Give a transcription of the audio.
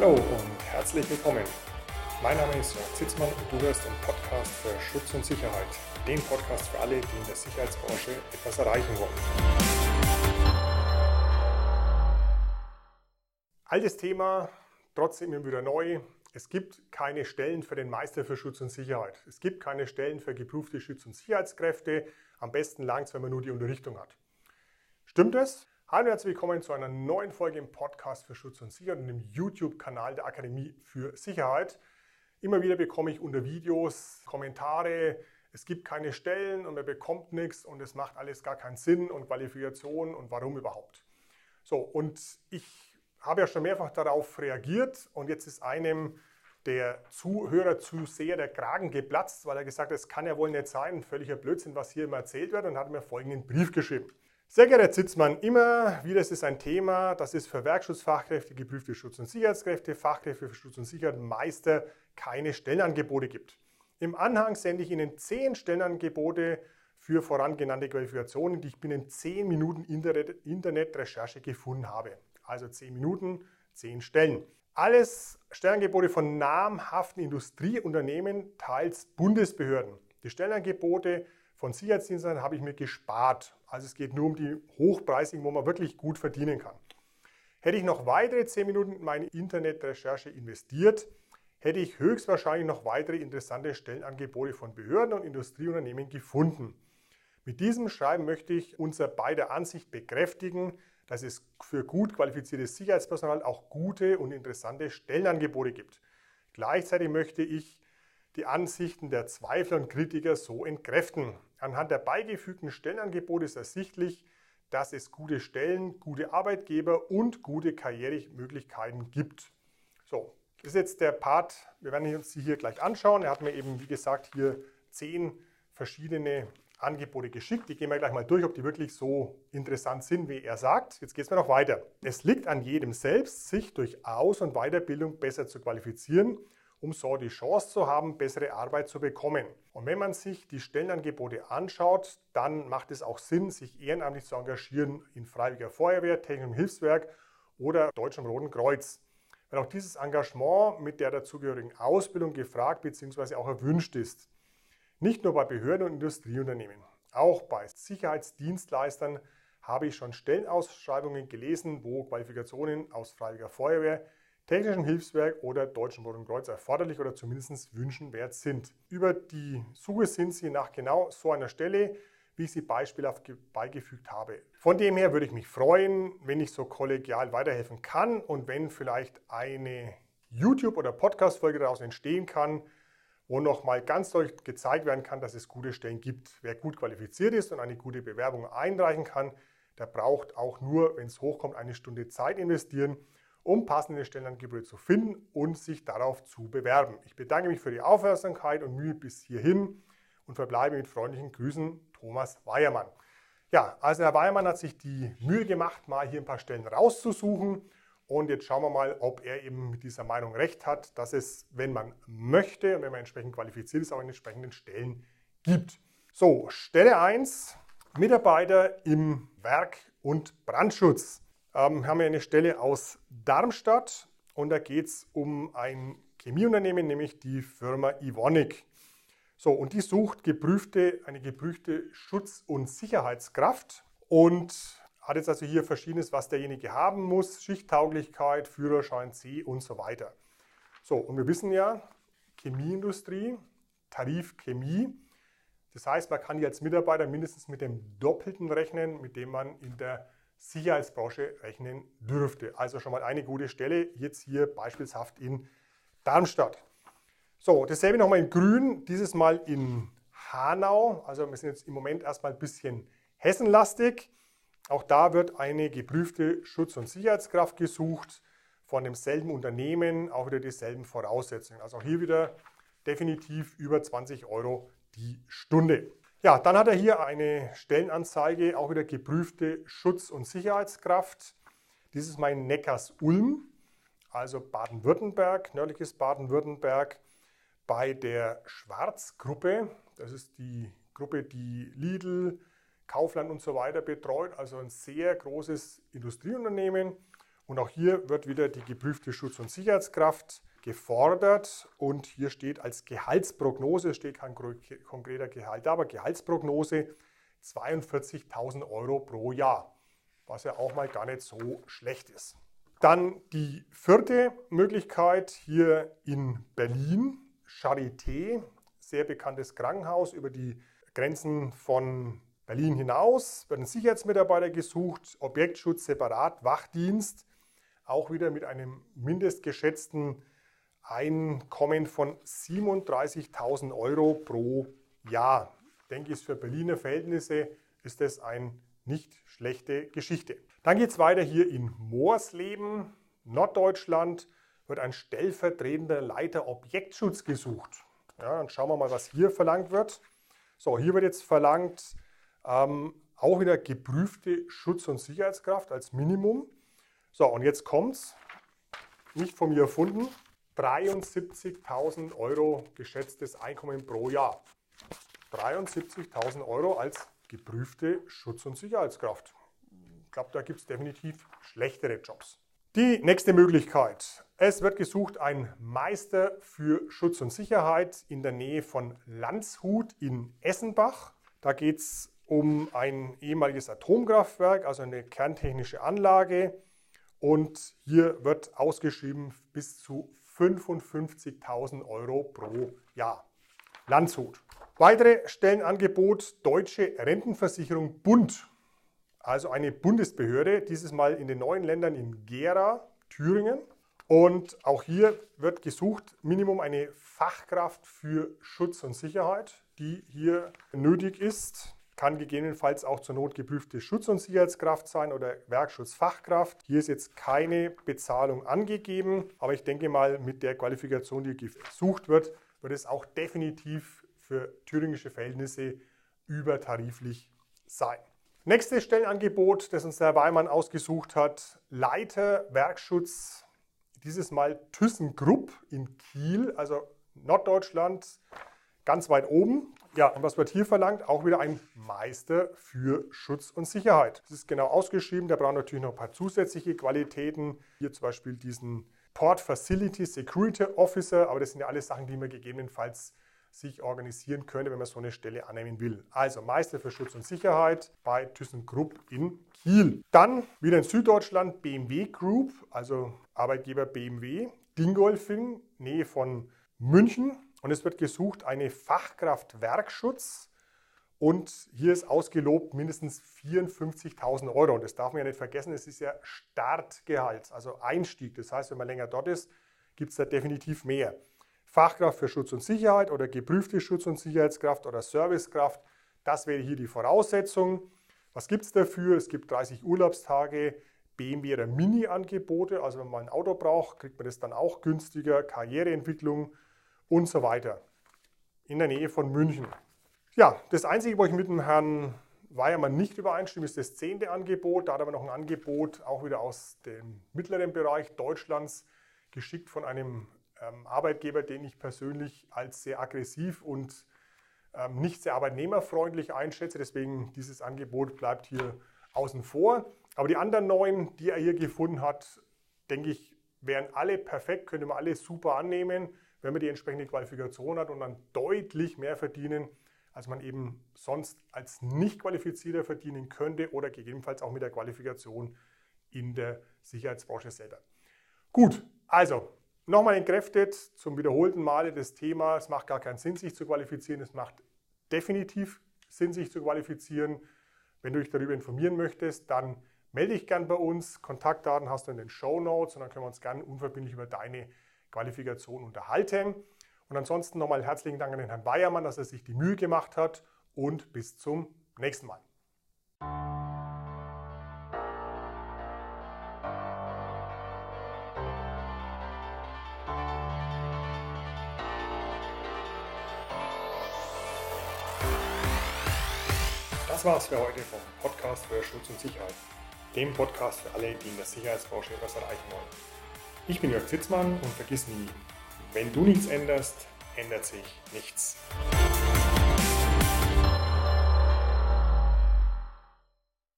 Hallo und herzlich willkommen. Mein Name ist Jörg Zitzmann und du hörst den Podcast für Schutz und Sicherheit. Den Podcast für alle, die in der Sicherheitsbranche etwas erreichen wollen. Altes Thema, trotzdem immer wieder neu. Es gibt keine Stellen für den Meister für Schutz und Sicherheit. Es gibt keine Stellen für geprüfte Schutz- und Sicherheitskräfte. Am besten langt es, wenn man nur die Unterrichtung hat. Stimmt es? Hallo und herzlich willkommen zu einer neuen Folge im Podcast für Schutz und Sicherheit und dem YouTube-Kanal der Akademie für Sicherheit. Immer wieder bekomme ich unter Videos Kommentare, es gibt keine Stellen und man bekommt nichts und es macht alles gar keinen Sinn und Qualifikation und warum überhaupt. So, und ich habe ja schon mehrfach darauf reagiert und jetzt ist einem der Zuhörer zu sehr der Kragen geplatzt, weil er gesagt hat, es kann ja wohl nicht sein, völliger Blödsinn, was hier immer erzählt wird und hat mir folgenden Brief geschrieben. Sehr geehrter Herr Zitzmann, immer wieder ist es ein Thema, dass es für Werkschutzfachkräfte, geprüfte Schutz- und Sicherheitskräfte, Fachkräfte für Schutz und Sicherheit, Meister keine Stellenangebote gibt. Im Anhang sende ich Ihnen zehn Stellenangebote für vorangenannte Qualifikationen, die ich binnen zehn Minuten Internetrecherche gefunden habe. Also zehn Minuten, zehn Stellen. Alles Stellenangebote von namhaften Industrieunternehmen, teils Bundesbehörden. Die Stellenangebote von Sicherheitsdiensten habe ich mir gespart. Also es geht nur um die hochpreisigen, wo man wirklich gut verdienen kann. Hätte ich noch weitere 10 Minuten in meine Internetrecherche investiert, hätte ich höchstwahrscheinlich noch weitere interessante Stellenangebote von Behörden und Industrieunternehmen gefunden. Mit diesem Schreiben möchte ich unser beider Ansicht bekräftigen, dass es für gut qualifiziertes Sicherheitspersonal auch gute und interessante Stellenangebote gibt. Gleichzeitig möchte ich die Ansichten der Zweifler und Kritiker so entkräften. Anhand der beigefügten Stellenangebote ist ersichtlich, dass es gute Stellen, gute Arbeitgeber und gute Karrieremöglichkeiten gibt. So, das ist jetzt der Part, wir werden uns die hier gleich anschauen. Er hat mir eben, wie gesagt, hier zehn verschiedene Angebote geschickt. Die gehen wir gleich mal durch, ob die wirklich so interessant sind, wie er sagt. Jetzt geht es mir noch weiter. Es liegt an jedem selbst, sich durch Aus- und Weiterbildung besser zu qualifizieren um so die Chance zu haben, bessere Arbeit zu bekommen. Und wenn man sich die Stellenangebote anschaut, dann macht es auch Sinn, sich ehrenamtlich zu engagieren in Freiwilliger Feuerwehr, Technischem Hilfswerk oder Deutschem Roten Kreuz. Weil auch dieses Engagement mit der dazugehörigen Ausbildung gefragt bzw. auch erwünscht ist. Nicht nur bei Behörden und Industrieunternehmen, auch bei Sicherheitsdienstleistern habe ich schon Stellenausschreibungen gelesen, wo Qualifikationen aus Freiwilliger Feuerwehr, Technischen Hilfswerk oder Deutschen Roten Kreuz erforderlich oder zumindest wünschenwert sind. Über die Suche sind Sie nach genau so einer Stelle, wie ich sie beispielhaft beigefügt habe. Von dem her würde ich mich freuen, wenn ich so kollegial weiterhelfen kann und wenn vielleicht eine YouTube- oder Podcast-Folge daraus entstehen kann, wo nochmal ganz deutlich gezeigt werden kann, dass es gute Stellen gibt. Wer gut qualifiziert ist und eine gute Bewerbung einreichen kann, der braucht auch nur, wenn es hochkommt, eine Stunde Zeit investieren um passende Stellenangebote zu finden und sich darauf zu bewerben. Ich bedanke mich für die Aufmerksamkeit und Mühe bis hierhin und verbleibe mit freundlichen Grüßen Thomas Weiermann. Ja, also Herr Weiermann hat sich die Mühe gemacht, mal hier ein paar Stellen rauszusuchen. Und jetzt schauen wir mal, ob er eben mit dieser Meinung recht hat, dass es, wenn man möchte und wenn man entsprechend qualifiziert ist, auch entsprechenden Stellen gibt. So, Stelle 1, Mitarbeiter im Werk- und Brandschutz ähm, haben wir eine Stelle aus Darmstadt und da geht es um ein Chemieunternehmen, nämlich die Firma Ivonic. So, und die sucht geprüfte, eine geprüfte Schutz- und Sicherheitskraft und hat jetzt also hier verschiedenes, was derjenige haben muss, Schichttauglichkeit, Führerschein C und so weiter. So, und wir wissen ja, Chemieindustrie, Tarif Chemie, das heißt, man kann hier als Mitarbeiter mindestens mit dem Doppelten rechnen, mit dem man in der Sicherheitsbranche rechnen dürfte. Also schon mal eine gute Stelle, jetzt hier beispielshaft in Darmstadt. So, dasselbe nochmal in Grün, dieses Mal in Hanau. Also wir sind jetzt im Moment erstmal ein bisschen hessenlastig. Auch da wird eine geprüfte Schutz- und Sicherheitskraft gesucht von demselben Unternehmen, auch wieder dieselben Voraussetzungen. Also auch hier wieder definitiv über 20 Euro die Stunde. Ja, dann hat er hier eine Stellenanzeige, auch wieder geprüfte Schutz- und Sicherheitskraft. Dieses ist mein Neckars Ulm, also Baden-Württemberg, nördliches Baden-Württemberg, bei der Schwarzgruppe. Das ist die Gruppe, die Lidl, Kaufland und so weiter betreut, also ein sehr großes Industrieunternehmen. Und auch hier wird wieder die geprüfte Schutz- und Sicherheitskraft gefordert. Und hier steht als Gehaltsprognose, steht kein konkreter Gehalt, aber Gehaltsprognose 42.000 Euro pro Jahr, was ja auch mal gar nicht so schlecht ist. Dann die vierte Möglichkeit hier in Berlin, Charité, sehr bekanntes Krankenhaus über die Grenzen von Berlin hinaus, werden Sicherheitsmitarbeiter gesucht, Objektschutz separat, Wachdienst, auch wieder mit einem mindestgeschätzten Einkommen von 37.000 Euro pro Jahr. Ich denke, ist für Berliner Verhältnisse ist das eine nicht schlechte Geschichte. Dann geht es weiter hier in Moorsleben, Norddeutschland, wird ein stellvertretender Leiter Objektschutz gesucht. Ja, dann schauen wir mal, was hier verlangt wird. So, hier wird jetzt verlangt, ähm, auch wieder geprüfte Schutz- und Sicherheitskraft als Minimum. So, und jetzt kommt es, nicht von mir erfunden, 73.000 Euro geschätztes Einkommen pro Jahr. 73.000 Euro als geprüfte Schutz- und Sicherheitskraft. Ich glaube, da gibt es definitiv schlechtere Jobs. Die nächste Möglichkeit. Es wird gesucht ein Meister für Schutz und Sicherheit in der Nähe von Landshut in Essenbach. Da geht es um ein ehemaliges Atomkraftwerk, also eine kerntechnische Anlage. Und hier wird ausgeschrieben bis zu 55.000 Euro pro Jahr. Landshut. Weitere Stellenangebot Deutsche Rentenversicherung Bund. Also eine Bundesbehörde, dieses Mal in den neuen Ländern in Gera, Thüringen. Und auch hier wird gesucht, Minimum eine Fachkraft für Schutz und Sicherheit, die hier nötig ist. Kann gegebenenfalls auch zur Not geprüfte Schutz- und Sicherheitskraft sein oder Werkschutzfachkraft. Hier ist jetzt keine Bezahlung angegeben, aber ich denke mal, mit der Qualifikation, die gesucht wird, wird es auch definitiv für thüringische Verhältnisse übertariflich sein. Nächstes Stellenangebot, das uns Herr Weimann ausgesucht hat, Leiter Werkschutz, dieses Mal ThyssenKrupp in Kiel, also Norddeutschland, ganz weit oben. Ja, und was wird hier verlangt? Auch wieder ein Meister für Schutz und Sicherheit. Das ist genau ausgeschrieben, der braucht natürlich noch ein paar zusätzliche Qualitäten. Hier zum Beispiel diesen Port Facility Security Officer, aber das sind ja alles Sachen, die man gegebenenfalls sich organisieren könnte, wenn man so eine Stelle annehmen will. Also Meister für Schutz und Sicherheit bei ThyssenKrupp in Kiel. Dann wieder in Süddeutschland BMW Group, also Arbeitgeber BMW, Dingolfing, Nähe von München. Und es wird gesucht eine Fachkraft Werkschutz. Und hier ist ausgelobt mindestens 54.000 Euro. Und das darf man ja nicht vergessen, es ist ja Startgehalt, also Einstieg. Das heißt, wenn man länger dort ist, gibt es da definitiv mehr. Fachkraft für Schutz und Sicherheit oder geprüfte Schutz- und Sicherheitskraft oder Servicekraft. Das wäre hier die Voraussetzung. Was gibt es dafür? Es gibt 30 Urlaubstage, BMW oder Mini-Angebote. Also wenn man ein Auto braucht, kriegt man das dann auch günstiger, Karriereentwicklung und so weiter. In der Nähe von München. Ja, das Einzige, wo ich mit dem Herrn Weiermann nicht übereinstimme, ist das zehnte Angebot. Da hat er noch ein Angebot, auch wieder aus dem mittleren Bereich Deutschlands, geschickt von einem ähm, Arbeitgeber, den ich persönlich als sehr aggressiv und ähm, nicht sehr arbeitnehmerfreundlich einschätze. Deswegen dieses Angebot bleibt hier außen vor. Aber die anderen neun, die er hier gefunden hat, denke ich, wären alle perfekt, könnte man alle super annehmen, wenn man die entsprechende Qualifikation hat und dann deutlich mehr verdienen, als man eben sonst als nicht qualifizierter verdienen könnte oder gegebenenfalls auch mit der Qualifikation in der Sicherheitsbranche selber. Gut, also Nochmal entkräftet zum wiederholten Male das Thema, es macht gar keinen Sinn, sich zu qualifizieren. Es macht definitiv Sinn, sich zu qualifizieren. Wenn du dich darüber informieren möchtest, dann melde dich gern bei uns. Kontaktdaten hast du in den Show Notes und dann können wir uns gerne unverbindlich über deine Qualifikation unterhalten. Und ansonsten nochmal herzlichen Dank an den Herrn Bayermann, dass er sich die Mühe gemacht hat und bis zum nächsten Mal. Das war's für heute vom Podcast für Schutz und Sicherheit, dem Podcast für alle, die in der Sicherheitsbranche etwas erreichen wollen. Ich bin Jörg Zitzmann und vergiss nie, wenn du nichts änderst, ändert sich nichts.